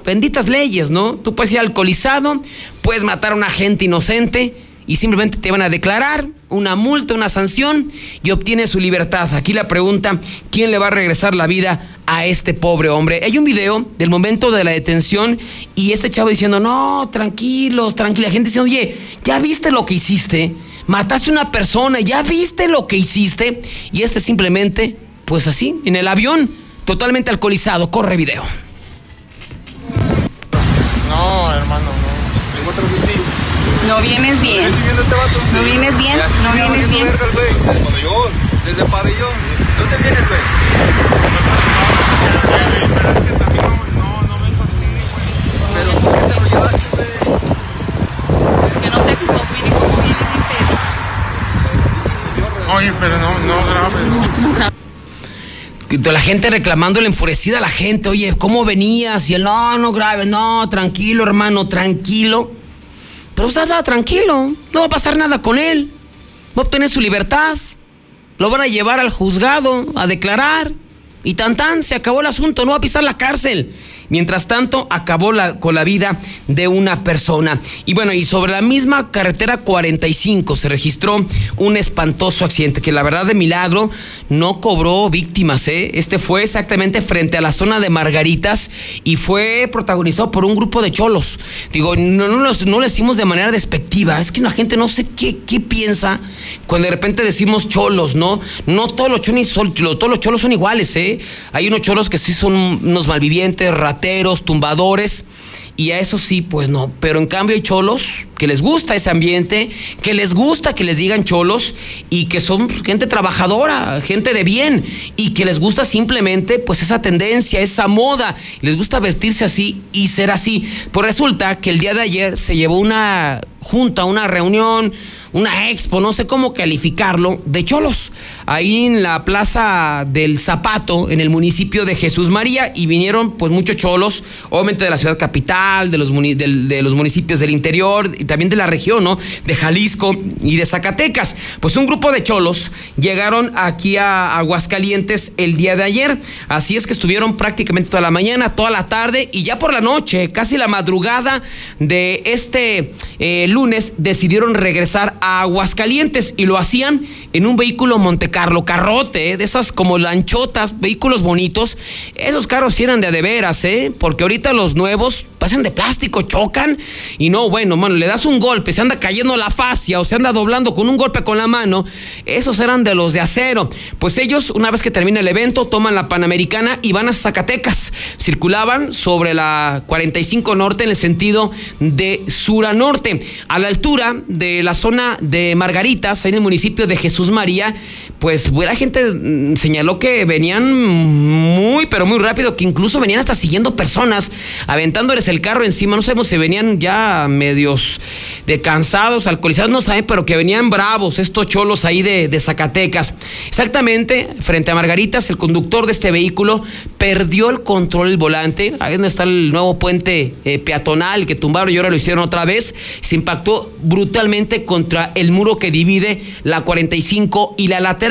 benditas leyes, ¿no? Tú puedes ir alcoholizado, puedes matar a una gente inocente y simplemente te van a declarar una multa, una sanción y obtienes su libertad. Aquí la pregunta, ¿quién le va a regresar la vida a este pobre hombre? Hay un video del momento de la detención y este chavo diciendo, no, tranquilos, tranquila. gente diciendo, oye, ¿ya viste lo que hiciste? Mataste a una persona, ¿ya viste lo que hiciste? Y este simplemente, pues así, en el avión, totalmente alcoholizado. Corre video. No, hermano, no. Otro no vienes bien. Este no vienes bien, no vienes bien. Cuando yo, desde el pabellón, ¿dónde vienes, güey? Pero es que también no, no, me güey. Pero ¿por qué te lo llevaste, güey? Que no te explico cómo vienes en Oye, pero no, no grave, no. La gente reclamándole enfurecida a la gente, oye, ¿cómo venías? Y él, no, no grave, no, tranquilo, hermano, tranquilo. Pero usted está tranquilo, no va a pasar nada con él. Va a obtener su libertad. Lo van a llevar al juzgado a declarar. Y tan tan, se acabó el asunto, no va a pisar la cárcel. Mientras tanto, acabó con la vida de una persona. Y bueno, y sobre la misma carretera 45 se registró un espantoso accidente que la verdad de milagro no cobró víctimas. ¿eh? Este fue exactamente frente a la zona de Margaritas y fue protagonizado por un grupo de cholos. Digo, no, no, los- no lo decimos de manera despectiva. Es que la gente no sé qué, qué piensa cuando de repente decimos cholos, ¿no? No todos los cholos todos los cholos son iguales, ¿eh? Hay unos cholos que sí son unos malvivientes, tumbadores. Y a eso sí, pues no. Pero en cambio hay cholos que les gusta ese ambiente, que les gusta que les digan cholos y que son gente trabajadora, gente de bien y que les gusta simplemente pues esa tendencia, esa moda. Les gusta vestirse así y ser así. Pues resulta que el día de ayer se llevó una junta, una reunión, una expo, no sé cómo calificarlo, de cholos, ahí en la Plaza del Zapato, en el municipio de Jesús María, y vinieron pues muchos cholos, obviamente de la ciudad capital, de los, de los municipios del interior, y también de la región, ¿no? De Jalisco y de Zacatecas. Pues un grupo de cholos llegaron aquí a Aguascalientes el día de ayer, así es que estuvieron prácticamente toda la mañana, toda la tarde, y ya por la noche, casi la madrugada de este eh, lunes, decidieron regresar a Aguascalientes y lo hacían en un vehículo Montecarlo, carrote, ¿eh? de esas como lanchotas, vehículos bonitos. Esos carros sí eran de de veras, ¿eh? Porque ahorita los nuevos pasan de plástico, chocan y no, bueno, mano, le das un golpe, se anda cayendo la fascia o se anda doblando con un golpe con la mano. Esos eran de los de acero. Pues ellos, una vez que termina el evento, toman la Panamericana y van a Zacatecas. Circulaban sobre la 45 Norte en el sentido de sur a norte. A la altura de la zona de Margaritas, ahí en el municipio de Jesús María, pues buena gente mm, señaló que venían muy, pero muy rápido, que incluso venían hasta siguiendo personas, aventándoles el carro encima. No sabemos si venían ya medios de cansados, alcoholizados, no saben, pero que venían bravos estos cholos ahí de, Zacatecas. Exactamente, frente a Margaritas, el conductor de este vehículo perdió el control del volante. Ahí donde está el nuevo puente eh, peatonal que tumbaron y ahora lo hicieron otra vez. Se impactó brutalmente contra el muro que divide la 45 y la lateral.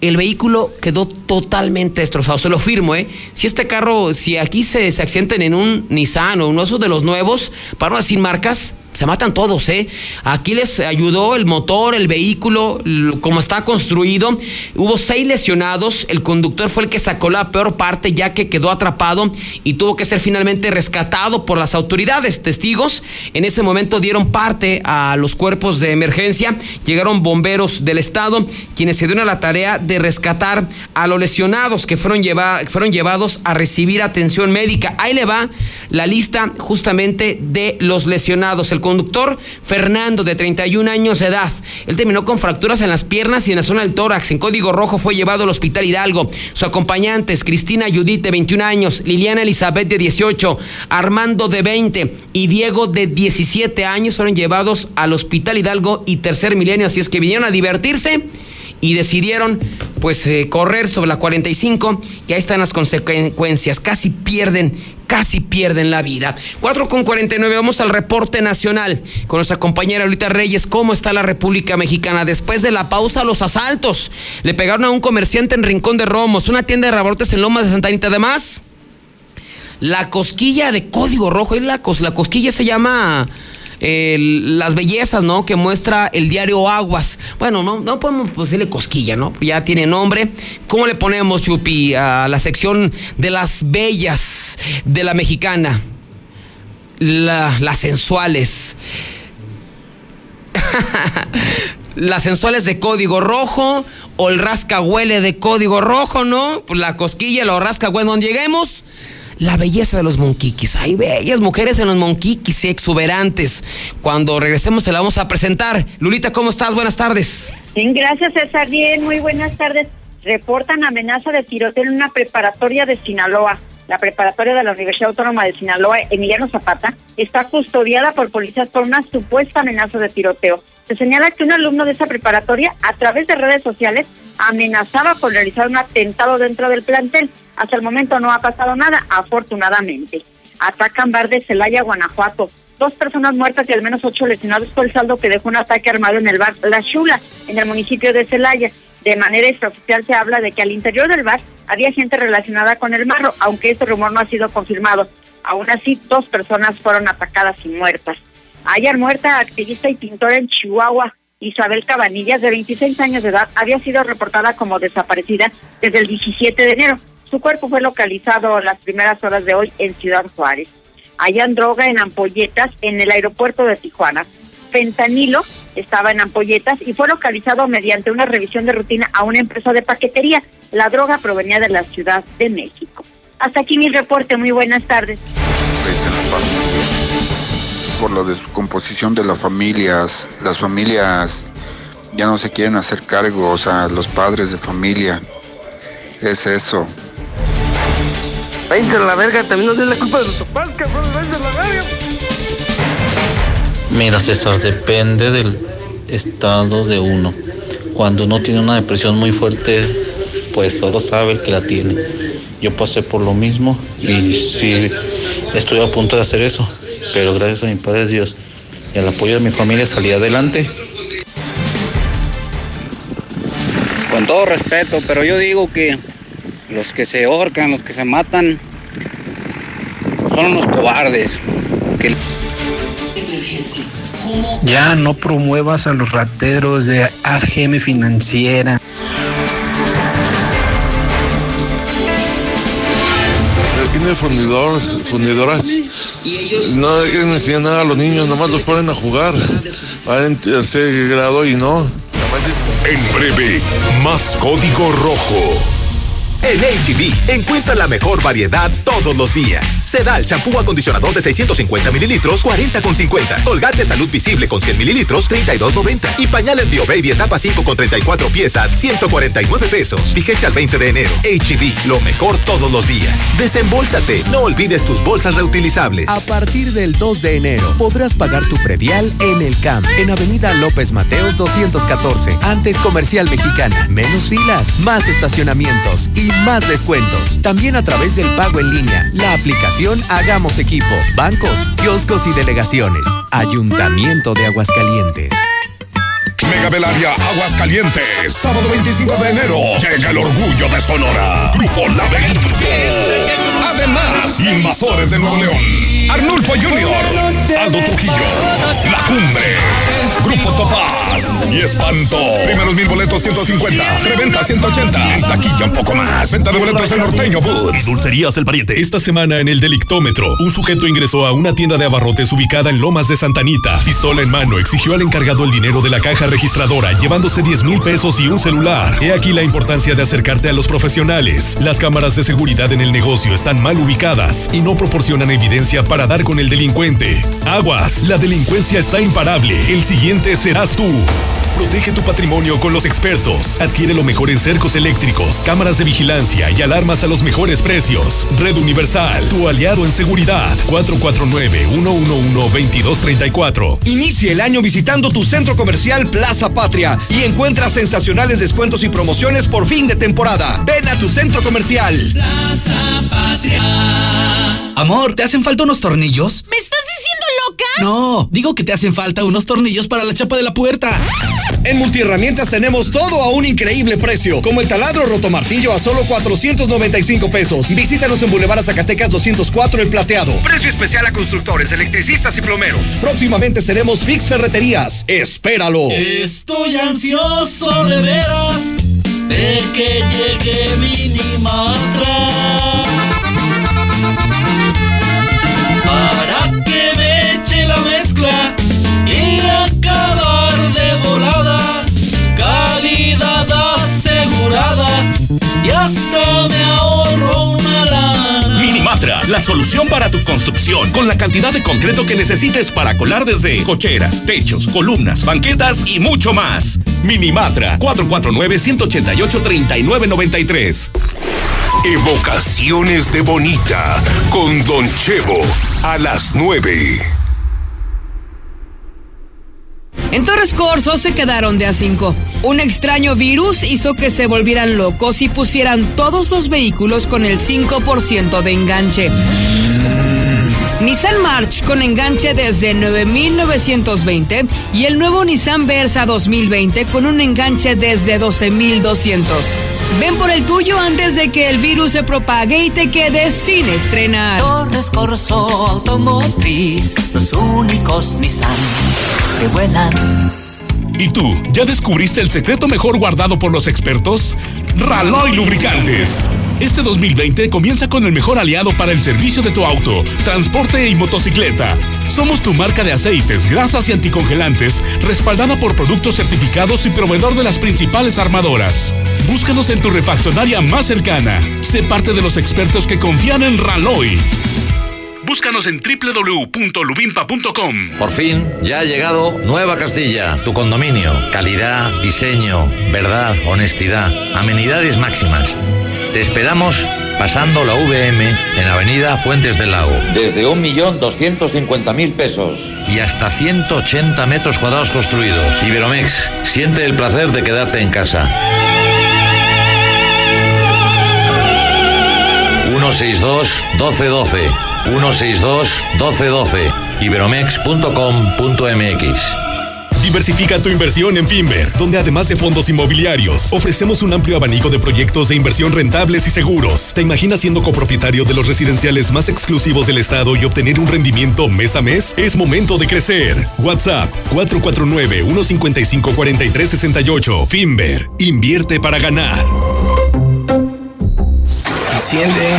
El vehículo quedó totalmente destrozado. Se lo firmo, ¿eh? Si este carro, si aquí se, se accidenten en un Nissan o uno de los nuevos, para decir marcas, se matan todos, ¿eh? Aquí les ayudó el motor, el vehículo, como está construido. Hubo seis lesionados. El conductor fue el que sacó la peor parte, ya que quedó atrapado y tuvo que ser finalmente rescatado por las autoridades. Testigos en ese momento dieron parte a los cuerpos de emergencia. Llegaron bomberos del estado, quienes se dieron a la tarea de rescatar a los lesionados que fueron, lleva- fueron llevados a recibir atención médica. Ahí le va la lista justamente de los lesionados. El conductor, Fernando, de 31 años de edad. Él terminó con fracturas en las piernas y en la zona del tórax. En código rojo fue llevado al hospital Hidalgo. Sus acompañantes, Cristina Judith, de 21 años, Liliana Elizabeth, de 18, Armando, de 20 y Diego, de 17 años, fueron llevados al hospital Hidalgo y Tercer Milenio. Así es que vinieron a divertirse y decidieron pues eh, correr sobre la 45 y ahí están las consecuencias. Casi pierden, casi pierden la vida. 4 con 49, vamos al reporte nacional con nuestra compañera Lolita Reyes. ¿Cómo está la República Mexicana? Después de la pausa, los asaltos. Le pegaron a un comerciante en Rincón de Romos, una tienda de rabarrotes en Lomas de Santa Anita. Además, la cosquilla de código rojo, y la, cos- la cosquilla se llama las bellezas, ¿no? Que muestra el diario Aguas. Bueno, no, no podemos pues, decirle cosquilla, ¿no? Ya tiene nombre. ¿Cómo le ponemos, Chupi, a la sección de las bellas de la mexicana? La- las sensuales. las sensuales de código rojo o el rascahuele de código rojo, ¿no? Pues la cosquilla, lo rascahuele, donde lleguemos. La belleza de los monquiquis. Hay bellas mujeres en los monquiquis y exuberantes. Cuando regresemos se la vamos a presentar. Lulita, ¿cómo estás? Buenas tardes. Bien, gracias César. Bien, muy buenas tardes. Reportan amenaza de tiroteo en una preparatoria de Sinaloa. La preparatoria de la Universidad Autónoma de Sinaloa, Emiliano Zapata, está custodiada por policías por una supuesta amenaza de tiroteo. Se señala que un alumno de esa preparatoria, a través de redes sociales, amenazaba con realizar un atentado dentro del plantel. Hasta el momento no ha pasado nada, afortunadamente. Atacan bar de Celaya, Guanajuato. Dos personas muertas y al menos ocho lesionados por el saldo que dejó un ataque armado en el bar La Chula, en el municipio de Celaya. De manera extraoficial se habla de que al interior del bar había gente relacionada con el marro, aunque este rumor no ha sido confirmado. Aún así, dos personas fueron atacadas y muertas. Ayer muerta, activista y pintora en Chihuahua, Isabel Cabanillas, de 26 años de edad, había sido reportada como desaparecida desde el 17 de enero. Su cuerpo fue localizado las primeras horas de hoy en Ciudad Juárez. Hayan droga en ampolletas en el aeropuerto de Tijuana. Fentanilo estaba en ampolletas y fue localizado mediante una revisión de rutina a una empresa de paquetería. La droga provenía de la Ciudad de México. Hasta aquí mi reporte. Muy buenas tardes. Por la descomposición de las familias. Las familias ya no se quieren hacer cargo, o sea, los padres de familia. Es eso. Váyanse a la verga, también no es la culpa de los papás, cabrón, váyanse a la verga. Mira, César, depende del estado de uno. Cuando uno tiene una depresión muy fuerte, pues solo sabe el que la tiene. Yo pasé por lo mismo y sí, estoy a punto de hacer eso, pero gracias a mi Padre Dios y al apoyo de mi familia salí adelante. Con todo respeto, pero yo digo que los que se ahorcan, los que se matan, son los cobardes. Que... Ya no promuevas a los rateros de AGM Financiera. Tiene fundidor, fundidoras. No quieren enseñar nada a los niños, nomás los ponen a jugar. Van en tercer grado y no. En breve, más código rojo. En HB, encuentra la mejor variedad todos los días. Sedal, champú acondicionador de 650 mililitros, 40,50. Colgate Salud Visible con 100 mililitros, 32,90. Y pañales Bio Baby etapa 5 con 34 piezas, 149 pesos. Vigencia al 20 de enero. HB, lo mejor todos los días. Desembolsate, no olvides tus bolsas reutilizables. A partir del 2 de enero, podrás pagar tu predial en el CAMP, en Avenida López Mateos 214, antes Comercial Mexicana. Menos filas, más estacionamientos y más descuentos. También a través del pago en línea, la aplicación Hagamos Equipo, bancos, kioscos y delegaciones. Ayuntamiento de Aguascalientes. Mega Belaria Aguascalientes, sábado 25 de enero, llega el orgullo de Sonora. Grupo La Además, Invasores de Nuevo León, Arnulfo Junior, Aldo Trujillo, La Cumbre, Grupo Topaz y Espanto. Primeros mil boletos 150, reventa 180, en taquilla un poco más. Venta de boletos en Norteño Boots. Dulcerías El Pariente. Esta semana en el Delictómetro, un sujeto ingresó a una tienda de abarrotes ubicada en Lomas de Santanita. Pistola en mano, exigió al encargado el dinero de la caja registradora, llevándose 10 mil pesos y un celular. He aquí la importancia de acercarte a los profesionales. Las cámaras de seguridad en el negocio están mal ubicadas y no proporcionan evidencia para dar con el delincuente. Aguas, la delincuencia está imparable. El siguiente serás tú. Protege tu patrimonio con los expertos. Adquiere lo mejor en cercos eléctricos, cámaras de vigilancia y alarmas a los mejores precios. Red Universal, tu aliado en seguridad. 449-111-2234. Inicia el año visitando tu centro comercial Plaza Patria y encuentra sensacionales descuentos y promociones por fin de temporada. Ven a tu centro comercial. Plaza Patria. Amor, ¿te hacen falta unos tornillos? ¿Me estás diciendo loca? No, digo que te hacen falta unos tornillos para la chapa de la puerta. En Multiherramientas tenemos todo a un increíble precio, como el taladro rotomartillo a solo 495 pesos. Visítanos en Boulevard Zacatecas 204 El Plateado. Precio especial a constructores, electricistas y plomeros. Próximamente seremos Fix Ferreterías. Espéralo. Estoy ansioso de veras de que llegue Minimatra. Para y hasta me ahorro una lana. Minimatra, la solución para tu construcción, con la cantidad de concreto que necesites para colar desde cocheras, techos, columnas, banquetas y mucho más. Minimatra, 449-188-3993. Evocaciones de Bonita con Don Chevo a las 9. En Torres Corso se quedaron de a cinco. Un extraño virus hizo que se volvieran locos y pusieran todos los vehículos con el 5% de enganche. Nissan March con enganche desde 9.920 y el nuevo Nissan Versa 2020 con un enganche desde 12.200. Ven por el tuyo antes de que el virus se propague y te quedes sin estrenar. Torres Corso Automotriz, los únicos Nissan ¿Y tú, ya descubriste el secreto mejor guardado por los expertos? Raloy Lubricantes. Este 2020 comienza con el mejor aliado para el servicio de tu auto, transporte y motocicleta. Somos tu marca de aceites, grasas y anticongelantes, respaldada por productos certificados y proveedor de las principales armadoras. Búscanos en tu refaccionaria más cercana. Sé parte de los expertos que confían en Raloy. Búscanos en www.lubimpa.com. Por fin, ya ha llegado Nueva Castilla, tu condominio. Calidad, diseño, verdad, honestidad, amenidades máximas. Te esperamos pasando la VM en Avenida Fuentes del Lago. Desde 1.250.000 pesos. Y hasta 180 metros cuadrados construidos. Iberomex, siente el placer de quedarte en casa. 162 1212 162 1212 iberomex.com.mx Diversifica tu inversión en Finver, donde además de fondos inmobiliarios, ofrecemos un amplio abanico de proyectos de inversión rentables y seguros. ¿Te imaginas siendo copropietario de los residenciales más exclusivos del estado y obtener un rendimiento mes a mes? Es momento de crecer. WhatsApp 449-155-4368. Finver, invierte para ganar. Enciende.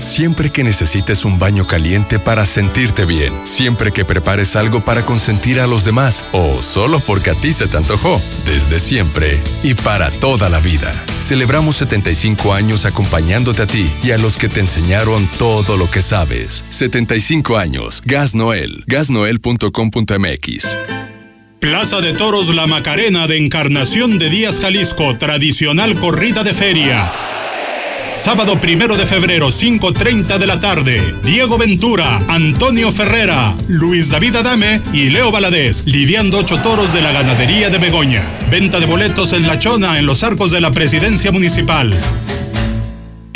Siempre que necesites un baño caliente para sentirte bien, siempre que prepares algo para consentir a los demás o solo porque a ti se te antojó, desde siempre y para toda la vida. Celebramos 75 años acompañándote a ti y a los que te enseñaron todo lo que sabes. 75 años. Gas Noel. Gasnoel.com.mx. Plaza de Toros La Macarena de Encarnación de Díaz Jalisco, tradicional corrida de feria. Sábado primero de febrero, 5.30 de la tarde. Diego Ventura, Antonio Ferrera, Luis David Adame y Leo Valadez, lidiando ocho toros de la ganadería de Begoña. Venta de boletos en La Chona, en los arcos de la presidencia municipal.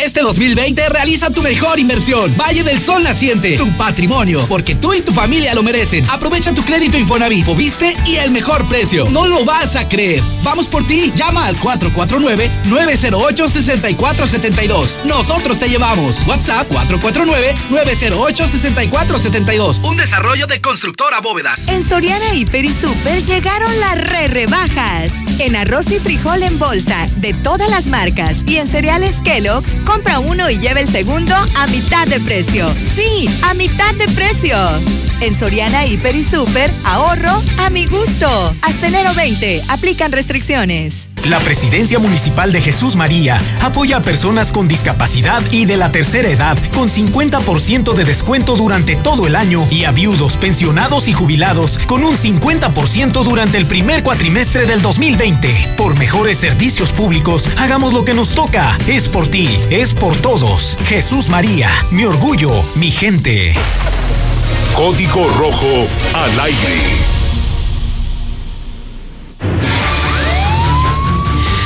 Este 2020 realiza tu mejor inversión. Valle del Sol Naciente, tu patrimonio, porque tú y tu familia lo merecen. Aprovecha tu crédito Infonavit, viste y el mejor precio. No lo vas a creer. Vamos por ti. Llama al 449-908-6472. Nosotros te llevamos. WhatsApp 449-908-6472. Un desarrollo de constructora bóvedas. En Soriana Hiper y Super llegaron las re rebajas. En arroz y frijol en bolsa de todas las marcas y en cereales Kellogg's Compra uno y lleva el segundo a mitad de precio. Sí, a mitad de precio. En Soriana Hiper y Super, ahorro a mi gusto. Hasta enero 20, aplican restricciones. La Presidencia Municipal de Jesús María apoya a personas con discapacidad y de la tercera edad con 50% de descuento durante todo el año y a viudos, pensionados y jubilados con un 50% durante el primer cuatrimestre del 2020. Por mejores servicios públicos, hagamos lo que nos toca. Es por ti, es por todos. Jesús María, mi orgullo, mi gente. Código Rojo al aire.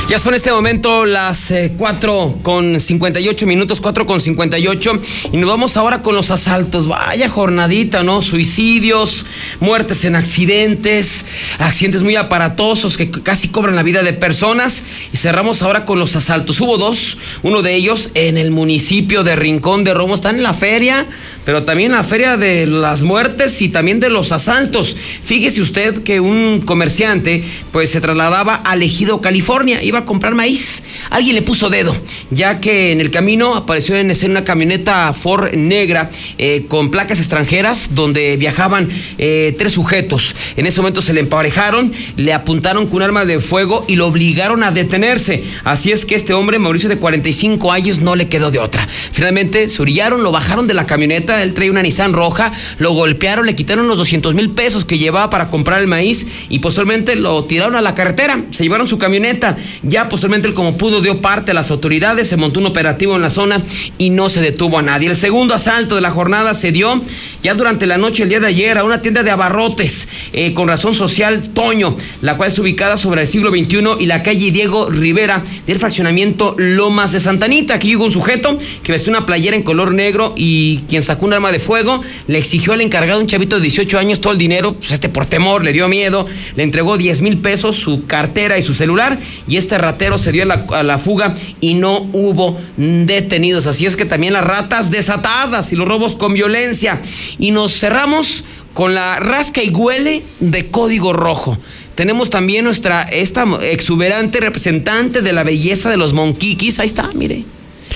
Ya son en este momento las eh, 4 con 58 minutos, 4 con 58. Y nos vamos ahora con los asaltos. Vaya jornadita, ¿no? Suicidios, muertes en accidentes, accidentes muy aparatosos que casi cobran la vida de personas. Y cerramos ahora con los asaltos. Hubo dos, uno de ellos en el municipio de Rincón de Romo. Están en la feria, pero también en la feria de las muertes y también de los asaltos. Fíjese usted que un comerciante pues se trasladaba al Ejido, California. Iba a comprar maíz. Alguien le puso dedo, ya que en el camino apareció en escena una camioneta Ford negra eh, con placas extranjeras donde viajaban eh, tres sujetos. En ese momento se le emparejaron, le apuntaron con un arma de fuego y lo obligaron a detenerse. Así es que este hombre, Mauricio de 45 años, no le quedó de otra. Finalmente se orillaron, lo bajaron de la camioneta, él traía una Nissan roja, lo golpearon, le quitaron los 200 mil pesos que llevaba para comprar el maíz y posteriormente lo tiraron a la carretera, se llevaron su camioneta Ya posteriormente él como pudo dio parte a las autoridades, se montó un operativo en la zona y no se detuvo a nadie. El segundo asalto de la jornada se dio ya durante la noche el día de ayer a una tienda de abarrotes eh, con razón social Toño, la cual es ubicada sobre el siglo XXI y la calle Diego Rivera del fraccionamiento Lomas de Santanita. Aquí llegó un sujeto que vestía una playera en color negro y quien sacó un arma de fuego le exigió al encargado, un chavito de 18 años, todo el dinero, pues este por temor, le dio miedo, le entregó 10 mil pesos, su cartera y su celular y este ratero se dio a la, a la fuga y no hubo detenidos. Así es que también las ratas desatadas y los robos con violencia. Y nos cerramos con la rasca y huele de código rojo. Tenemos también nuestra, esta exuberante representante de la belleza de los monquiquis. Ahí está, mire.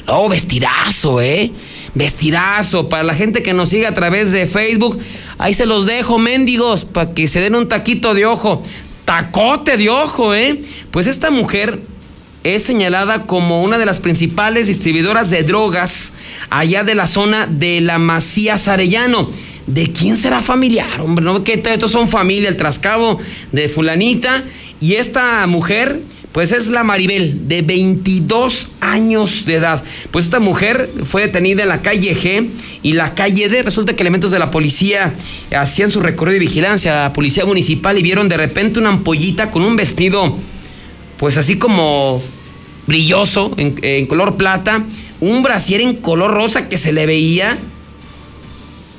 Oh, vestidazo, ¿eh? Vestidazo. Para la gente que nos sigue a través de Facebook, ahí se los dejo, mendigos, para que se den un taquito de ojo. Tacote de ojo, ¿eh? Pues esta mujer es señalada como una de las principales distribuidoras de drogas allá de la zona de la Macías Arellano. ¿De quién será familiar? Hombre, no que estos son familia, el trascabo de fulanita. Y esta mujer, pues es la Maribel, de 22 años de edad. Pues esta mujer fue detenida en la calle G y la calle D. Resulta que elementos de la policía hacían su recorrido de vigilancia, la policía municipal, y vieron de repente una ampollita con un vestido, pues así como brilloso, en, color plata, un brasier en color rosa que se le veía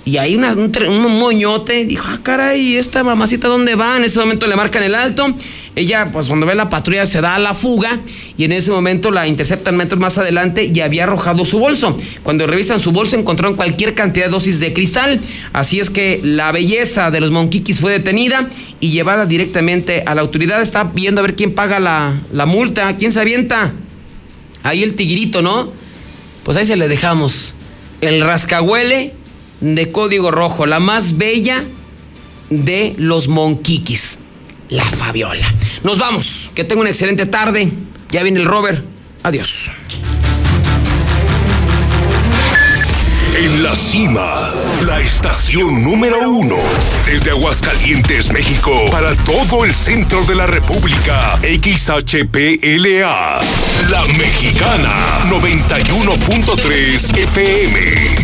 y ahí un, un, moñote, dijo, ah, caray, ¿esta mamacita dónde va? En ese momento le marcan el alto. Ella, pues cuando ve la patrulla, se da a la fuga y en ese momento la interceptan metros más adelante y había arrojado su bolso. Cuando revisan su bolso encontraron cualquier cantidad de dosis de cristal. Así es que la belleza de los monquiquis fue detenida y llevada directamente a la autoridad. Está viendo a ver quién paga la, la multa, quién se avienta. Ahí el tigrito, ¿no? Pues ahí se le dejamos. El rascahuele de código rojo, la más bella de los monquiquis, la Fabiola. Nos vamos, que tenga una excelente tarde. Ya viene el Robert. Adiós. En la cima, la estación número uno. Desde Aguascalientes, México, para todo el centro de la República. XHPLA. La Mexicana, 91.3 FM